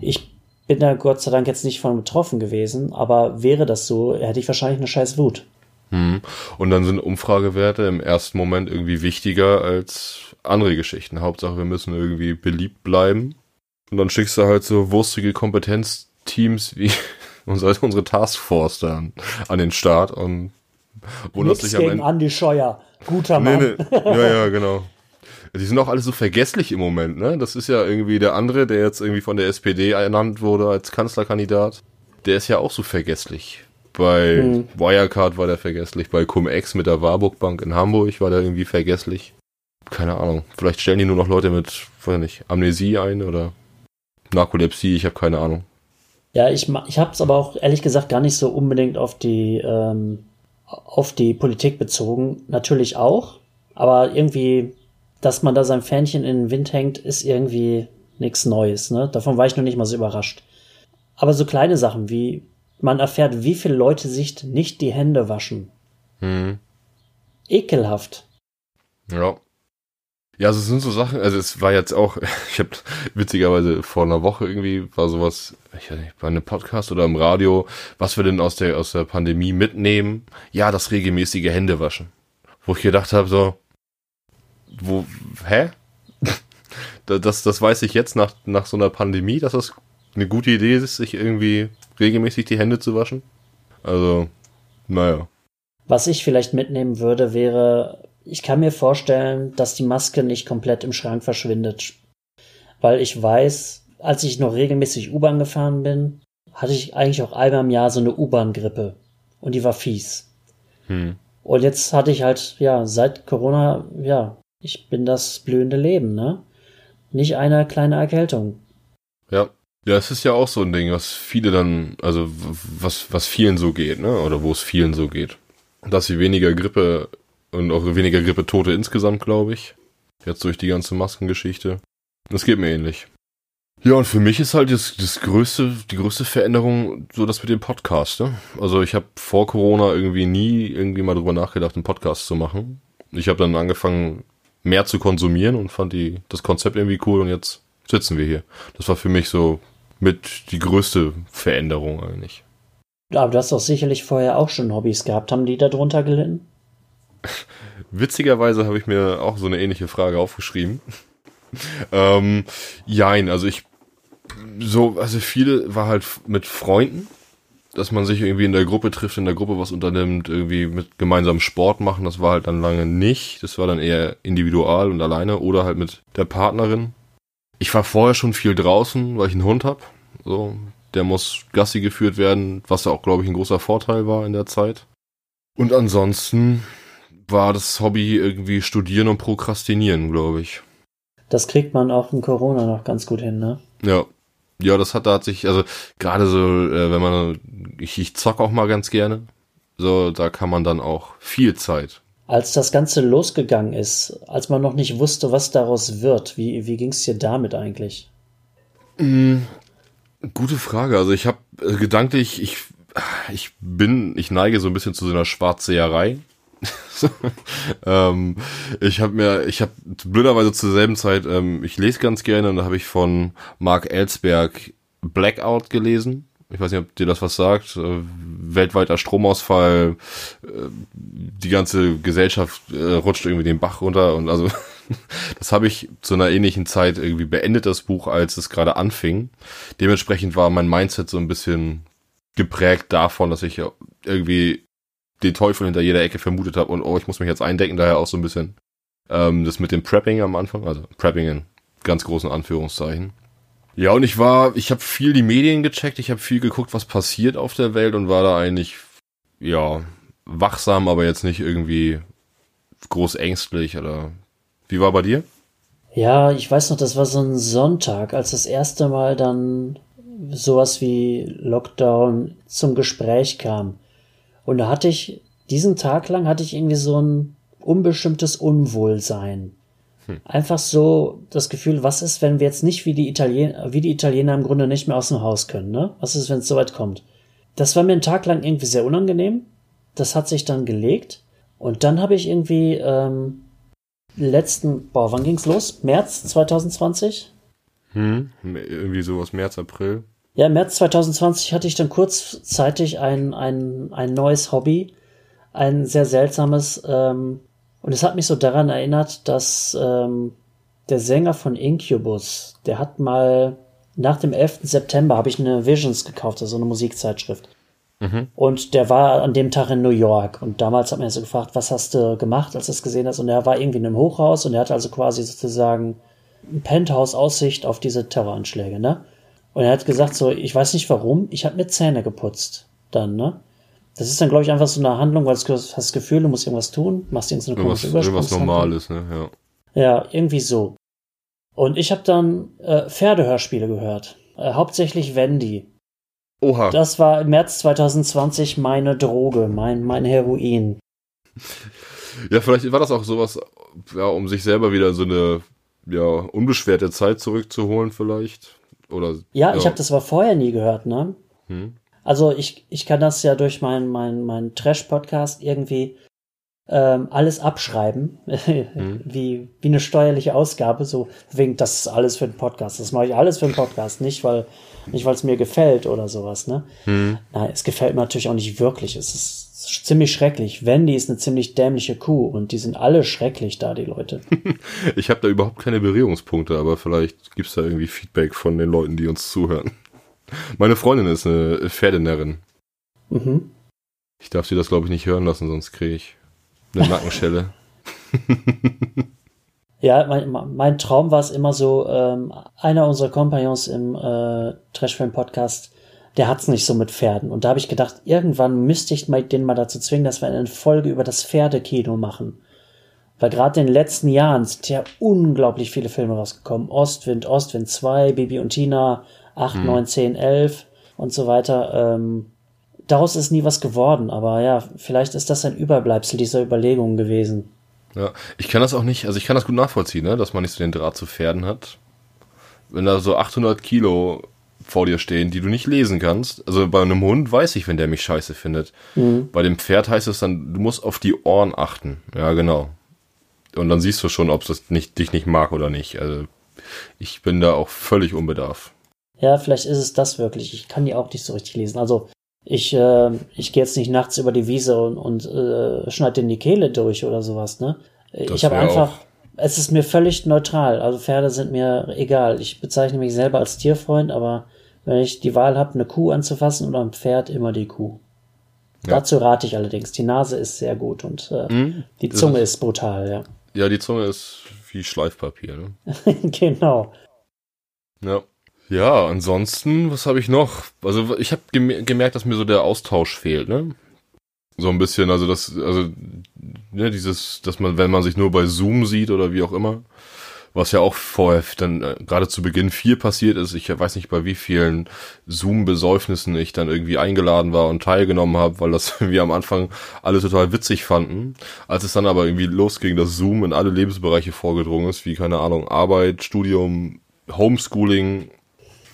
S2: ich bin da Gott sei Dank jetzt nicht von betroffen gewesen, aber wäre das so, hätte ich wahrscheinlich eine scheiß Wut.
S3: Hm. Und dann sind Umfragewerte im ersten Moment irgendwie wichtiger als andere Geschichten. Hauptsache, wir müssen irgendwie beliebt bleiben. Und dann schickst du halt so wurstige Kompetenzteams wie unsere Taskforce dann an den Start und
S2: am Ende. Andi Scheuer. Guter Mann. Nee,
S3: nee. Ja, ja, genau. Die sind auch alle so vergesslich im Moment, ne? Das ist ja irgendwie der andere, der jetzt irgendwie von der SPD ernannt wurde als Kanzlerkandidat. Der ist ja auch so vergesslich. Bei hm. Wirecard war der vergesslich, bei Cum-Ex mit der Warburg Bank in Hamburg war der irgendwie vergesslich. Keine Ahnung. Vielleicht stellen die nur noch Leute mit, weiß nicht, Amnesie ein oder Narkolepsie, ich habe keine Ahnung.
S2: Ja, ich, ich habe es aber auch ehrlich gesagt gar nicht so unbedingt auf die ähm, auf die Politik bezogen natürlich auch, aber irgendwie, dass man da sein Fähnchen in den Wind hängt, ist irgendwie nichts Neues. Ne? Davon war ich noch nicht mal so überrascht. Aber so kleine Sachen wie, man erfährt, wie viele Leute sich nicht die Hände waschen. Hm. Ekelhaft.
S3: Ja. Ja, also es sind so Sachen, also es war jetzt auch, ich habe witzigerweise vor einer Woche irgendwie war sowas, ich weiß nicht, bei einem Podcast oder im Radio, was wir denn aus der aus der Pandemie mitnehmen? Ja, das regelmäßige Händewaschen. Wo ich gedacht habe so, wo, hä? das, das weiß ich jetzt nach, nach so einer Pandemie, dass das eine gute Idee ist, sich irgendwie regelmäßig die Hände zu waschen. Also, naja.
S2: Was ich vielleicht mitnehmen würde, wäre ich kann mir vorstellen, dass die Maske nicht komplett im Schrank verschwindet. Weil ich weiß, als ich noch regelmäßig U-Bahn gefahren bin, hatte ich eigentlich auch einmal im Jahr so eine U-Bahn-Grippe. Und die war fies. Hm. Und jetzt hatte ich halt, ja, seit Corona, ja, ich bin das blühende Leben, ne? Nicht eine kleine Erkältung.
S3: Ja. Ja, es ist ja auch so ein Ding, was viele dann, also was, was vielen so geht, ne? Oder wo es vielen so geht. Dass sie weniger Grippe und auch weniger Grippetote insgesamt, glaube ich. Jetzt durch die ganze Maskengeschichte. Das geht mir ähnlich. Ja, und für mich ist halt das, das größte, die größte Veränderung so das mit dem Podcast. Ne? Also ich habe vor Corona irgendwie nie irgendwie mal drüber nachgedacht, einen Podcast zu machen. Ich habe dann angefangen, mehr zu konsumieren und fand die, das Konzept irgendwie cool und jetzt sitzen wir hier. Das war für mich so mit die größte Veränderung eigentlich.
S2: Aber du hast doch sicherlich vorher auch schon Hobbys gehabt. Haben die da drunter gelitten?
S3: Witzigerweise habe ich mir auch so eine ähnliche Frage aufgeschrieben. ähm, jein, also ich so, also viele war halt mit Freunden, dass man sich irgendwie in der Gruppe trifft, in der Gruppe was unternimmt, irgendwie mit gemeinsamem Sport machen, das war halt dann lange nicht. Das war dann eher individual und alleine oder halt mit der Partnerin. Ich war vorher schon viel draußen, weil ich einen Hund hab. So, der muss Gassi geführt werden, was ja auch, glaube ich, ein großer Vorteil war in der Zeit. Und ansonsten war das Hobby irgendwie studieren und prokrastinieren, glaube ich.
S2: Das kriegt man auch in Corona noch ganz gut hin, ne?
S3: Ja, ja, das hat, da hat sich, also gerade so, äh, wenn man, ich, ich zock auch mal ganz gerne, so, da kann man dann auch viel Zeit.
S2: Als das Ganze losgegangen ist, als man noch nicht wusste, was daraus wird, wie, wie ging es dir damit eigentlich?
S3: Mm, gute Frage. Also ich habe äh, gedanklich, ich, ich bin, ich neige so ein bisschen zu so einer Schwarzseherei. ähm, ich habe mir, ich habe blöderweise zur selben Zeit, ähm, ich lese ganz gerne und da habe ich von Mark Ellsberg Blackout gelesen. Ich weiß nicht, ob dir das was sagt. Äh, weltweiter Stromausfall, äh, die ganze Gesellschaft äh, rutscht irgendwie den Bach runter und also das habe ich zu einer ähnlichen Zeit irgendwie beendet, das Buch, als es gerade anfing. Dementsprechend war mein Mindset so ein bisschen geprägt davon, dass ich irgendwie den Teufel hinter jeder Ecke vermutet habe und oh, ich muss mich jetzt eindecken, daher auch so ein bisschen ähm, das mit dem Prepping am Anfang, also Prepping in ganz großen Anführungszeichen. Ja, und ich war, ich habe viel die Medien gecheckt, ich habe viel geguckt, was passiert auf der Welt und war da eigentlich, ja, wachsam, aber jetzt nicht irgendwie groß ängstlich oder wie war bei dir?
S2: Ja, ich weiß noch, das war so ein Sonntag, als das erste Mal dann sowas wie Lockdown zum Gespräch kam. Und da hatte ich, diesen Tag lang hatte ich irgendwie so ein unbestimmtes Unwohlsein. Hm. Einfach so das Gefühl, was ist, wenn wir jetzt nicht wie die Italiener, wie die Italiener im Grunde nicht mehr aus dem Haus können, ne? Was ist, wenn es soweit kommt? Das war mir einen Tag lang irgendwie sehr unangenehm. Das hat sich dann gelegt. Und dann habe ich irgendwie ähm, letzten, boah, wann ging's los? März 2020?
S3: Hm, irgendwie sowas, März, April.
S2: Ja, im März 2020 hatte ich dann kurzzeitig ein, ein, ein neues Hobby, ein sehr seltsames, ähm, und es hat mich so daran erinnert, dass ähm, der Sänger von Incubus, der hat mal nach dem 11. September habe ich eine Visions gekauft, also eine Musikzeitschrift. Mhm. Und der war an dem Tag in New York. Und damals hat man so gefragt, was hast du gemacht, als du es gesehen hast? Und er war irgendwie in einem Hochhaus und er hatte also quasi sozusagen Penthouse-Aussicht auf diese Terroranschläge, ne? Und er hat gesagt so, ich weiß nicht warum, ich habe mir Zähne geputzt. Dann, ne? Das ist dann, glaube ich, einfach so eine Handlung, weil du hast das Gefühl, du musst irgendwas tun, machst irgendeine
S3: komische Irgendwas Normales, ne?
S2: Ja. Ja, irgendwie so. Und ich habe dann äh, Pferdehörspiele gehört. Äh, hauptsächlich Wendy.
S3: Oha.
S2: Das war im März 2020 meine Droge, mein, mein Heroin.
S3: Ja, vielleicht war das auch sowas, ja, um sich selber wieder so eine ja, unbeschwerte Zeit zurückzuholen, vielleicht. Oder,
S2: ja, ja. ich habe das aber vorher nie gehört, ne? Hm. Also ich, ich kann das ja durch meinen mein, mein Trash-Podcast irgendwie ähm, alles abschreiben, hm. wie, wie eine steuerliche Ausgabe, so wegen, das ist alles für den Podcast. Das mache ich alles für den Podcast, nicht weil nicht weil es mir gefällt oder sowas, ne? Hm. Nein, es gefällt mir natürlich auch nicht wirklich. Es ist ziemlich schrecklich. Wendy ist eine ziemlich dämliche Kuh und die sind alle schrecklich da, die Leute.
S3: ich habe da überhaupt keine Berührungspunkte, aber vielleicht gibt's da irgendwie Feedback von den Leuten, die uns zuhören. Meine Freundin ist eine Pferdenärrin. Mhm. Ich darf sie das, glaube ich, nicht hören lassen, sonst kriege ich eine Nackenschelle.
S2: Ja, mein, mein Traum war es immer so, ähm, einer unserer Kompagnons im äh, Trashfilm-Podcast, der hat's nicht so mit Pferden. Und da habe ich gedacht, irgendwann müsste ich mal, den mal dazu zwingen, dass wir eine Folge über das Pferdekino machen. Weil gerade in den letzten Jahren sind ja unglaublich viele Filme rausgekommen. Ostwind, Ostwind 2, Bibi und Tina, 8, hm. 9, 10, 11 und so weiter. Ähm, daraus ist nie was geworden, aber ja, vielleicht ist das ein Überbleibsel dieser Überlegungen gewesen.
S3: Ja, ich kann das auch nicht, also ich kann das gut nachvollziehen, ne, dass man nicht so den Draht zu Pferden hat. Wenn da so 800 Kilo vor dir stehen, die du nicht lesen kannst. Also bei einem Hund weiß ich, wenn der mich scheiße findet. Mhm. Bei dem Pferd heißt es dann, du musst auf die Ohren achten. Ja, genau. Und dann siehst du schon, ob es nicht, dich nicht mag oder nicht. Also ich bin da auch völlig unbedarf.
S2: Ja, vielleicht ist es das wirklich. Ich kann die auch nicht so richtig lesen. Also ich, äh, ich gehe jetzt nicht nachts über die Wiese und, und äh, schneide in die Kehle durch oder sowas, ne? Das ich habe einfach, auch. es ist mir völlig neutral. Also Pferde sind mir egal. Ich bezeichne mich selber als Tierfreund, aber wenn ich die Wahl habe, eine Kuh anzufassen oder ein Pferd, immer die Kuh. Ja. Dazu rate ich allerdings. Die Nase ist sehr gut und äh, mhm, die Zunge ist, ist brutal, ja.
S3: Ja, die Zunge ist wie Schleifpapier, ne?
S2: genau.
S3: Ja. Ja, ansonsten, was habe ich noch? Also ich habe gem gemerkt, dass mir so der Austausch fehlt, ne? So ein bisschen, also das, also ne, dieses, dass man, wenn man sich nur bei Zoom sieht oder wie auch immer, was ja auch vorher dann äh, gerade zu Beginn viel passiert ist. Ich weiß nicht, bei wie vielen Zoom-Besäufnissen ich dann irgendwie eingeladen war und teilgenommen habe, weil das wir am Anfang alle total witzig fanden. Als es dann aber irgendwie losging, dass Zoom in alle Lebensbereiche vorgedrungen ist, wie keine Ahnung, Arbeit, Studium, Homeschooling,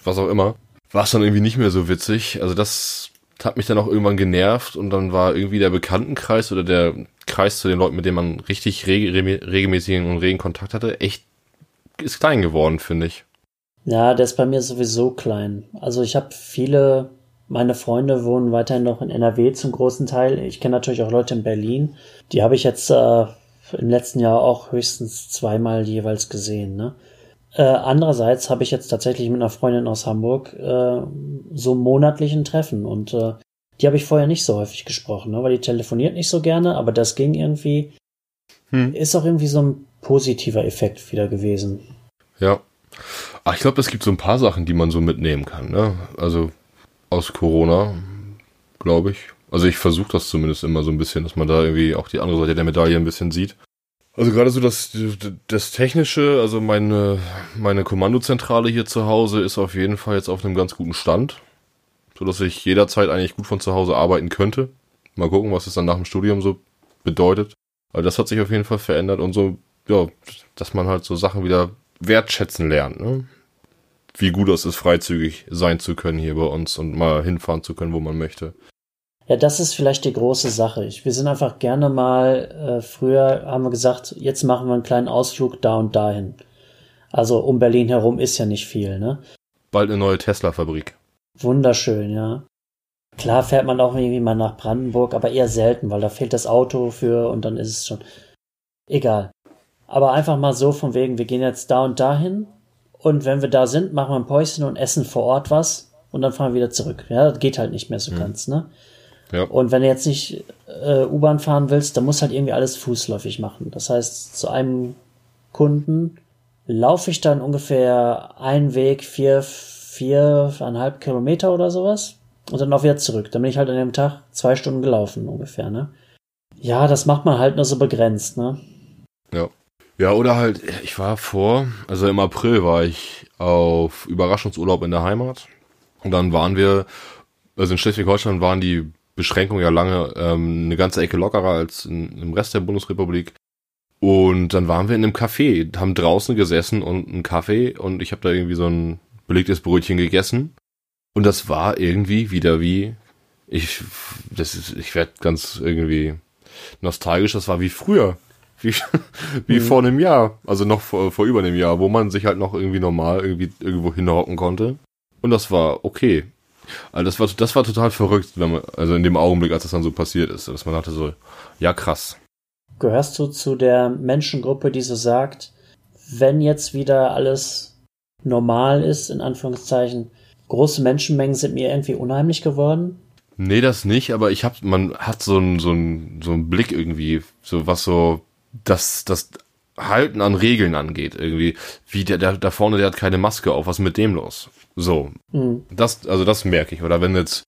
S3: was auch immer, war es dann irgendwie nicht mehr so witzig. Also das hat mich dann auch irgendwann genervt und dann war irgendwie der Bekanntenkreis oder der Kreis zu den Leuten, mit denen man richtig reg regelmäßigen und regen Kontakt hatte, echt ist klein geworden, finde ich.
S2: Ja, der ist bei mir sowieso klein. Also ich habe viele, meine Freunde wohnen weiterhin noch in NRW zum großen Teil. Ich kenne natürlich auch Leute in Berlin. Die habe ich jetzt äh, im letzten Jahr auch höchstens zweimal jeweils gesehen. Ne? Äh, andererseits habe ich jetzt tatsächlich mit einer Freundin aus Hamburg äh, so monatlichen Treffen und äh, die habe ich vorher nicht so häufig gesprochen, ne? weil die telefoniert nicht so gerne, aber das ging irgendwie. Hm. Ist auch irgendwie so ein positiver Effekt wieder gewesen.
S3: Ja. Ach, ich glaube, es gibt so ein paar Sachen, die man so mitnehmen kann. Ne? Also aus Corona, glaube ich. Also ich versuche das zumindest immer so ein bisschen, dass man da irgendwie auch die andere Seite der Medaille ein bisschen sieht. Also gerade so das, das Technische, also meine, meine Kommandozentrale hier zu Hause ist auf jeden Fall jetzt auf einem ganz guten Stand. So dass ich jederzeit eigentlich gut von zu Hause arbeiten könnte. Mal gucken, was es dann nach dem Studium so bedeutet. Aber das hat sich auf jeden Fall verändert und so ja, dass man halt so Sachen wieder wertschätzen lernt, ne? Wie gut es ist, freizügig sein zu können hier bei uns und mal hinfahren zu können, wo man möchte.
S2: Ja, das ist vielleicht die große Sache. wir sind einfach gerne mal, äh, früher haben wir gesagt, jetzt machen wir einen kleinen Ausflug da und dahin. Also um Berlin herum ist ja nicht viel, ne?
S3: Bald eine neue Tesla-Fabrik.
S2: Wunderschön, ja. Klar fährt man auch irgendwie mal nach Brandenburg, aber eher selten, weil da fehlt das Auto für und dann ist es schon. Egal. Aber einfach mal so von wegen, wir gehen jetzt da und dahin und wenn wir da sind, machen wir ein Päuschen und essen vor Ort was und dann fahren wir wieder zurück. Ja, das geht halt nicht mehr so mhm. ganz, ne? Ja. Und wenn du jetzt nicht äh, U-Bahn fahren willst, dann musst du halt irgendwie alles fußläufig machen. Das heißt, zu einem Kunden laufe ich dann ungefähr einen Weg, vier, viereinhalb Kilometer oder sowas und dann auch wieder zurück. Dann bin ich halt an dem Tag zwei Stunden gelaufen ungefähr, ne? Ja, das macht man halt nur so begrenzt, ne?
S3: Ja. Ja, oder halt, ich war vor, also im April war ich auf Überraschungsurlaub in der Heimat. Und dann waren wir, also in Schleswig-Holstein waren die Beschränkungen ja lange ähm, eine ganze Ecke lockerer als in, im Rest der Bundesrepublik. Und dann waren wir in einem Café, haben draußen gesessen und einen Kaffee und ich habe da irgendwie so ein belegtes Brötchen gegessen. Und das war irgendwie wieder wie, ich, das ist, ich werde ganz irgendwie nostalgisch, das war wie früher wie, wie mhm. vor einem Jahr, also noch vor, vor über einem Jahr, wo man sich halt noch irgendwie normal irgendwie irgendwo hinhocken konnte. Und das war okay. Also das war, das war total verrückt, wenn man, also in dem Augenblick, als das dann so passiert ist, dass man dachte so, ja krass.
S2: Gehörst du zu der Menschengruppe, die so sagt, wenn jetzt wieder alles normal ist, in Anführungszeichen, große Menschenmengen sind mir irgendwie unheimlich geworden?
S3: Nee, das nicht, aber ich hab, man hat so einen so einen so einen Blick irgendwie, so was so das, das Halten an Regeln angeht, irgendwie, wie der, der da vorne, der hat keine Maske auf, was ist mit dem los? So. Mhm. Das, also das merke ich. Oder wenn jetzt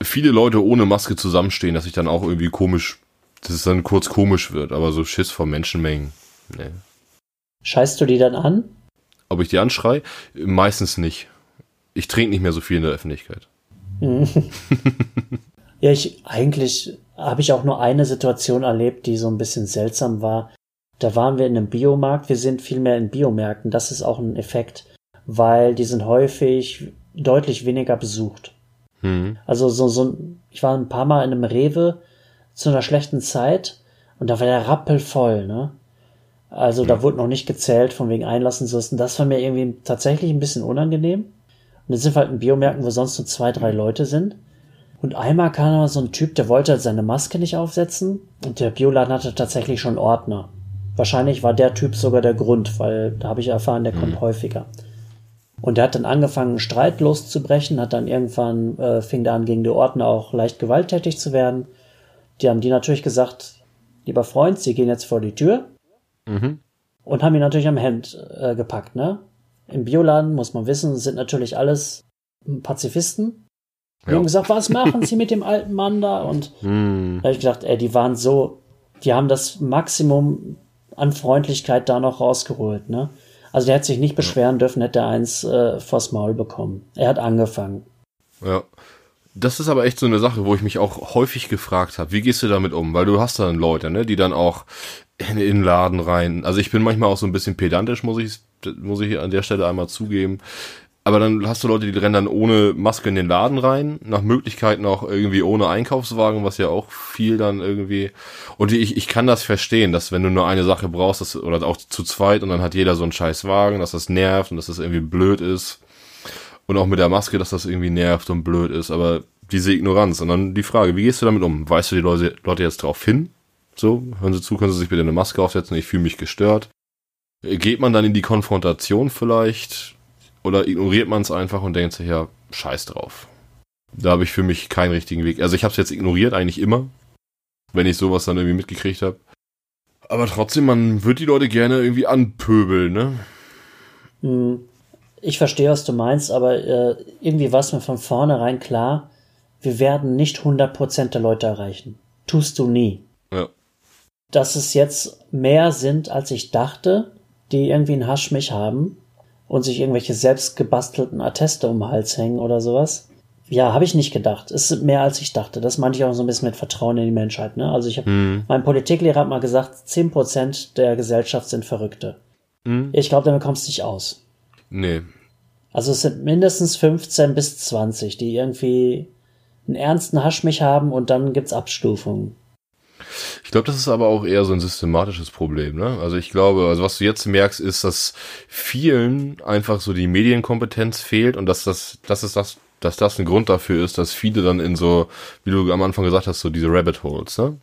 S3: viele Leute ohne Maske zusammenstehen, dass ich dann auch irgendwie komisch, dass es dann kurz komisch wird, aber so Schiss vor Menschenmengen. Nee.
S2: Scheißt du die dann an?
S3: Ob ich die anschrei? Meistens nicht. Ich trinke nicht mehr so viel in der Öffentlichkeit.
S2: ja, ich eigentlich habe ich auch nur eine Situation erlebt, die so ein bisschen seltsam war. Da waren wir in einem Biomarkt. Wir sind viel mehr in Biomärkten. Das ist auch ein Effekt, weil die sind häufig deutlich weniger besucht. Mhm. Also so, so, ich war ein paar Mal in einem Rewe zu einer schlechten Zeit und da war der Rappel voll, ne? Also da wurde noch nicht gezählt von wegen Einlassenslisten. Das war mir irgendwie tatsächlich ein bisschen unangenehm. Und jetzt sind wir halt in Biomärkten, wo sonst nur zwei, drei Leute sind. Und einmal kam so ein Typ, der wollte seine Maske nicht aufsetzen. Und der Bioladen hatte tatsächlich schon Ordner. Wahrscheinlich war der Typ sogar der Grund, weil da habe ich erfahren, der kommt mhm. häufiger. Und der hat dann angefangen, Streit loszubrechen, hat dann irgendwann, äh, fing da an, gegen die Ordner auch leicht gewalttätig zu werden. Die haben die natürlich gesagt, lieber Freund, Sie gehen jetzt vor die Tür. Mhm. Und haben ihn natürlich am Hemd äh, gepackt, ne? Im Bioladen, muss man wissen, sind natürlich alles Pazifisten. Die ja. haben gesagt, was machen Sie mit dem alten Mann da? Und mhm. da habe ich gedacht, ey, die waren so, die haben das Maximum an Freundlichkeit da noch rausgeholt, ne? Also der hätte sich nicht beschweren dürfen, hätte er eins äh, vors Maul bekommen. Er hat angefangen.
S3: Ja. Das ist aber echt so eine Sache, wo ich mich auch häufig gefragt habe, wie gehst du damit um? Weil du hast dann Leute, ne, die dann auch in den Laden rein. Also ich bin manchmal auch so ein bisschen pedantisch, muss ich, muss ich an der Stelle einmal zugeben. Aber dann hast du Leute, die rennen dann ohne Maske in den Laden rein, nach Möglichkeiten auch irgendwie ohne Einkaufswagen, was ja auch viel dann irgendwie. Und ich, ich kann das verstehen, dass wenn du nur eine Sache brauchst, dass, oder auch zu zweit und dann hat jeder so einen scheiß Wagen, dass das nervt und dass das irgendwie blöd ist. Und auch mit der Maske, dass das irgendwie nervt und blöd ist. Aber diese Ignoranz. Und dann die Frage, wie gehst du damit um? Weißt du die Leute, Leute jetzt drauf hin? So, hören Sie zu, können Sie sich bitte eine Maske aufsetzen, ich fühle mich gestört. Geht man dann in die Konfrontation vielleicht? Oder ignoriert man es einfach und denkt sich, ja, scheiß drauf. Da habe ich für mich keinen richtigen Weg. Also ich habe es jetzt ignoriert, eigentlich immer, wenn ich sowas dann irgendwie mitgekriegt habe. Aber trotzdem, man wird die Leute gerne irgendwie anpöbeln, ne?
S2: Hm. Ich verstehe, was du meinst, aber äh, irgendwie war es mir von vornherein klar, wir werden nicht 100% der Leute erreichen. Tust du nie. Ja. Dass es jetzt mehr sind, als ich dachte, die irgendwie einen Hasch mich haben, und sich irgendwelche selbst gebastelten Atteste um den Hals hängen oder sowas. Ja, habe ich nicht gedacht. Es ist mehr als ich dachte. Das meinte ich auch so ein bisschen mit Vertrauen in die Menschheit. Ne? Also ich habe, mhm. mein Politiklehrer hat mal gesagt, 10% der Gesellschaft sind Verrückte. Mhm. Ich glaube, damit kommst du nicht aus.
S3: Nee.
S2: Also es sind mindestens 15 bis 20, die irgendwie einen ernsten Haschmich haben und dann gibt's Abstufungen.
S3: Ich glaube, das ist aber auch eher so ein systematisches Problem. Ne? Also ich glaube, also was du jetzt merkst, ist, dass vielen einfach so die Medienkompetenz fehlt und dass das, das ist das, dass das ein Grund dafür ist, dass viele dann in so, wie du am Anfang gesagt hast, so diese Rabbit Holes, ne?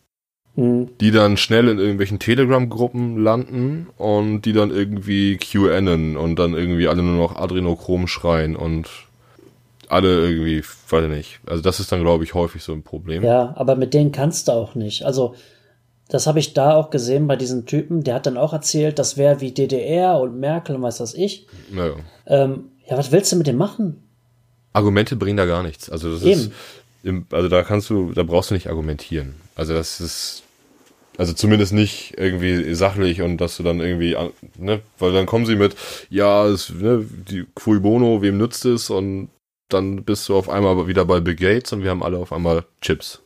S3: Mhm. Die dann schnell in irgendwelchen Telegram-Gruppen landen und die dann irgendwie QAnon und dann irgendwie alle nur noch Adrenochrom schreien und alle irgendwie, weiß ich nicht. Also das ist dann, glaube ich, häufig so ein Problem.
S2: Ja, aber mit denen kannst du auch nicht. Also das habe ich da auch gesehen bei diesen Typen. Der hat dann auch erzählt, das wäre wie DDR und Merkel und was weiß ich. Naja. Ähm, ja, was willst du mit dem machen?
S3: Argumente bringen da gar nichts. Also das Eben. ist, also da kannst du, da brauchst du nicht argumentieren. Also das ist, also zumindest nicht irgendwie sachlich und dass du dann irgendwie, ne, weil dann kommen sie mit, ja, es, ne, die Cui Bono, wem nützt es und dann bist du auf einmal wieder bei Bill Gates und wir haben alle auf einmal Chips.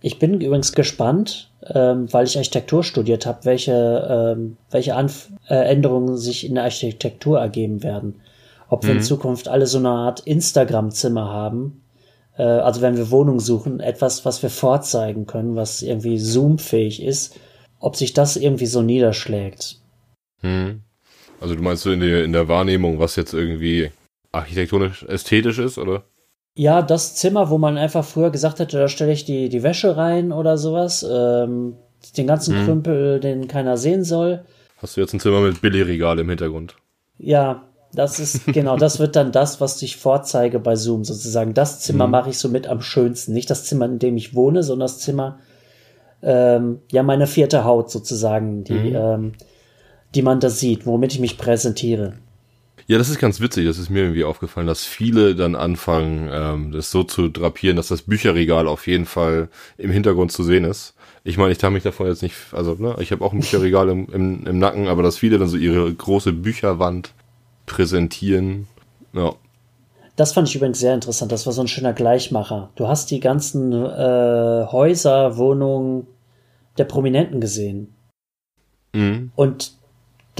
S2: Ich bin übrigens gespannt, ähm, weil ich Architektur studiert habe, welche, ähm, welche Anf äh, Änderungen sich in der Architektur ergeben werden. Ob wir mhm. in Zukunft alle so eine Art Instagram-Zimmer haben. Äh, also wenn wir Wohnungen suchen, etwas, was wir vorzeigen können, was irgendwie Zoom-fähig ist. Ob sich das irgendwie so niederschlägt.
S3: Mhm. Also du meinst so in der, in der Wahrnehmung, was jetzt irgendwie architektonisch ästhetisch ist, oder?
S2: Ja, das Zimmer, wo man einfach früher gesagt hätte, da stelle ich die, die Wäsche rein oder sowas. Ähm, den ganzen hm. Krümpel, den keiner sehen soll.
S3: Hast du jetzt ein Zimmer mit Billigregal im Hintergrund?
S2: Ja, das ist, genau, das wird dann das, was ich vorzeige bei Zoom sozusagen. Das Zimmer hm. mache ich so mit am schönsten. Nicht das Zimmer, in dem ich wohne, sondern das Zimmer, ähm, ja, meine vierte Haut sozusagen, die, hm. ähm, die man da sieht, womit ich mich präsentiere.
S3: Ja, das ist ganz witzig. Das ist mir irgendwie aufgefallen, dass viele dann anfangen, ähm, das so zu drapieren, dass das Bücherregal auf jeden Fall im Hintergrund zu sehen ist. Ich meine, ich habe mich davon jetzt nicht, also ne, ich habe auch ein Bücherregal im, im, im Nacken, aber dass viele dann so ihre große Bücherwand präsentieren. Ja.
S2: Das fand ich übrigens sehr interessant. Das war so ein schöner Gleichmacher. Du hast die ganzen äh, Häuser, Wohnungen der Prominenten gesehen.
S3: Mhm.
S2: Und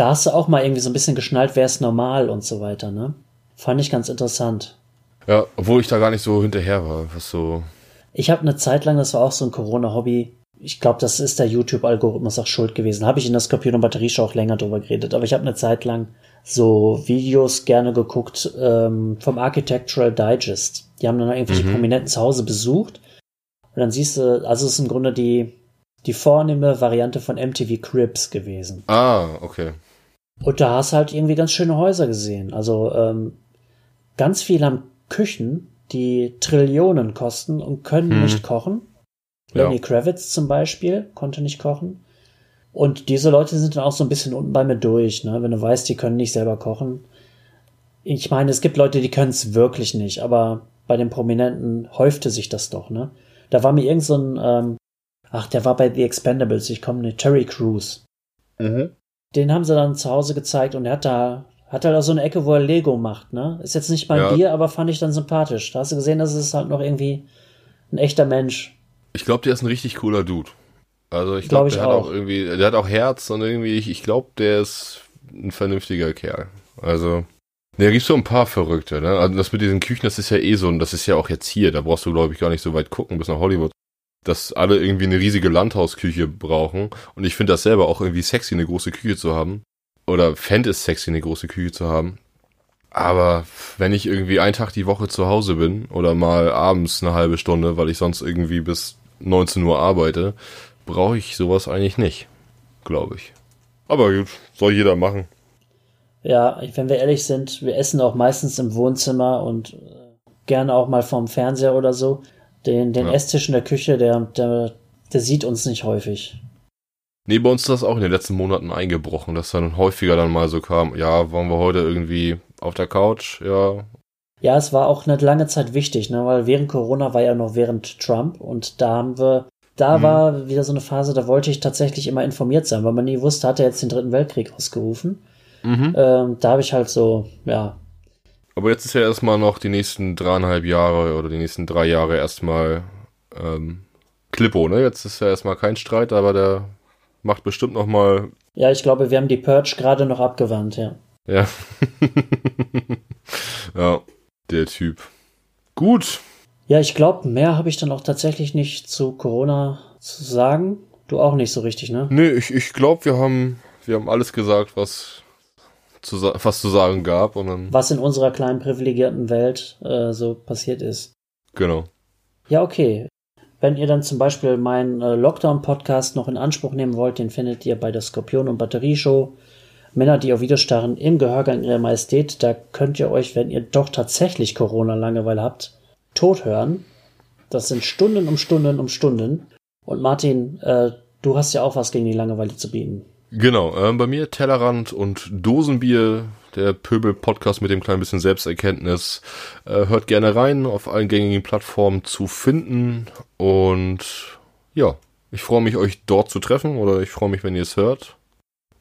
S2: da hast du auch mal irgendwie so ein bisschen geschnallt, wer ist normal und so weiter, ne? Fand ich ganz interessant.
S3: Ja, obwohl ich da gar nicht so hinterher war, was so.
S2: Ich habe eine Zeit lang, das war auch so ein Corona-Hobby. Ich glaube, das ist der YouTube-Algorithmus auch schuld gewesen. Habe ich in der Skorpion- und Batterieshow auch länger drüber geredet. Aber ich habe eine Zeit lang so Videos gerne geguckt ähm, vom Architectural Digest. Die haben dann irgendwelche mhm. Prominenten zu Hause besucht. Und dann siehst du, also es ist im Grunde die, die vornehme Variante von MTV Cribs gewesen.
S3: Ah, okay.
S2: Und da hast du halt irgendwie ganz schöne Häuser gesehen. Also ähm, ganz viele haben Küchen, die Trillionen kosten und können hm. nicht kochen. Lenny ja. Kravitz zum Beispiel konnte nicht kochen. Und diese Leute sind dann auch so ein bisschen unten bei mir durch, ne? wenn du weißt, die können nicht selber kochen. Ich meine, es gibt Leute, die können es wirklich nicht, aber bei den Prominenten häufte sich das doch. Ne? Da war mir irgend so ein, ähm, ach, der war bei The Expendables, ich komme nicht, Terry Crews. Mhm den haben sie dann zu Hause gezeigt und er hat da, hat da so eine Ecke, wo er Lego macht, ne? Ist jetzt nicht mein ja. Bier, aber fand ich dann sympathisch. Da hast du gesehen, dass es halt noch irgendwie ein echter Mensch.
S3: Ich glaube, der ist ein richtig cooler Dude. Also ich glaube, glaub, der auch. hat auch irgendwie, der hat auch Herz und irgendwie, ich, ich glaube, der ist ein vernünftiger Kerl. Also, da gibt so ein paar Verrückte, ne? Also das mit diesen Küchen, das ist ja eh so, und das ist ja auch jetzt hier, da brauchst du, glaube ich, gar nicht so weit gucken bis nach Hollywood dass alle irgendwie eine riesige Landhausküche brauchen. Und ich finde das selber auch irgendwie sexy, eine große Küche zu haben. Oder fände es sexy, eine große Küche zu haben. Aber wenn ich irgendwie einen Tag die Woche zu Hause bin oder mal abends eine halbe Stunde, weil ich sonst irgendwie bis 19 Uhr arbeite, brauche ich sowas eigentlich nicht, glaube ich. Aber gut, soll jeder machen.
S2: Ja, wenn wir ehrlich sind, wir essen auch meistens im Wohnzimmer und äh, gerne auch mal vorm Fernseher oder so. Den, den ja. Esstisch in der Küche, der, der, der sieht uns nicht häufig.
S3: Nee, bei uns ist das auch in den letzten Monaten eingebrochen, dass dann häufiger dann mal so kam, ja, waren wir heute irgendwie auf der Couch, ja.
S2: Ja, es war auch eine lange Zeit wichtig, ne, weil während Corona war ja noch während Trump und da haben wir, da mhm. war wieder so eine Phase, da wollte ich tatsächlich immer informiert sein, weil man nie wusste, hat er jetzt den dritten Weltkrieg ausgerufen. Mhm. Ähm, da habe ich halt so, ja,
S3: aber jetzt ist ja erstmal noch die nächsten dreieinhalb Jahre oder die nächsten drei Jahre erstmal ähm, Klippo, ne? Jetzt ist ja erstmal kein Streit, aber der macht bestimmt noch mal.
S2: Ja, ich glaube, wir haben die Purge gerade noch abgewandt, ja.
S3: Ja. ja, der Typ. Gut.
S2: Ja, ich glaube, mehr habe ich dann auch tatsächlich nicht zu Corona zu sagen. Du auch nicht so richtig, ne?
S3: Nee, ich, ich glaube, wir haben, wir haben alles gesagt, was zu, was zu sagen gab. Und dann
S2: was in unserer kleinen privilegierten Welt äh, so passiert ist.
S3: Genau.
S2: Ja, okay. Wenn ihr dann zum Beispiel meinen äh, Lockdown-Podcast noch in Anspruch nehmen wollt, den findet ihr bei der Skorpion- und Batterieshow. Männer, die auf Widerstarren im Gehörgang ihrer Majestät. Da könnt ihr euch, wenn ihr doch tatsächlich Corona-Langeweile habt, tot hören. Das sind Stunden um Stunden um Stunden. Und Martin, äh, du hast ja auch was gegen die Langeweile zu bieten.
S3: Genau, äh, bei mir Tellerrand und Dosenbier, der Pöbel-Podcast mit dem kleinen bisschen Selbsterkenntnis. Äh, hört gerne rein, auf allen gängigen Plattformen zu finden. Und ja, ich freue mich, euch dort zu treffen oder ich freue mich, wenn ihr es hört.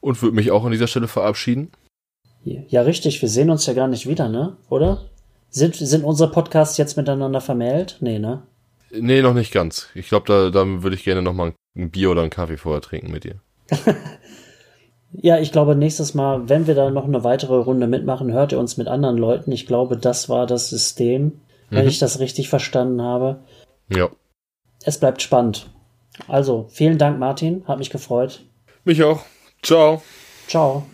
S3: Und würde mich auch an dieser Stelle verabschieden.
S2: Ja, richtig, wir sehen uns ja gar nicht wieder, ne? Oder? Sind, sind unsere Podcasts jetzt miteinander vermählt? Nee, ne?
S3: Nee, noch nicht ganz. Ich glaube, da, da würde ich gerne nochmal ein Bier oder einen Kaffee vorher trinken mit dir.
S2: Ja, ich glaube, nächstes Mal, wenn wir da noch eine weitere Runde mitmachen, hört ihr uns mit anderen Leuten. Ich glaube, das war das System, wenn mhm. ich das richtig verstanden habe.
S3: Ja.
S2: Es bleibt spannend. Also, vielen Dank, Martin. Hat mich gefreut.
S3: Mich auch. Ciao.
S2: Ciao.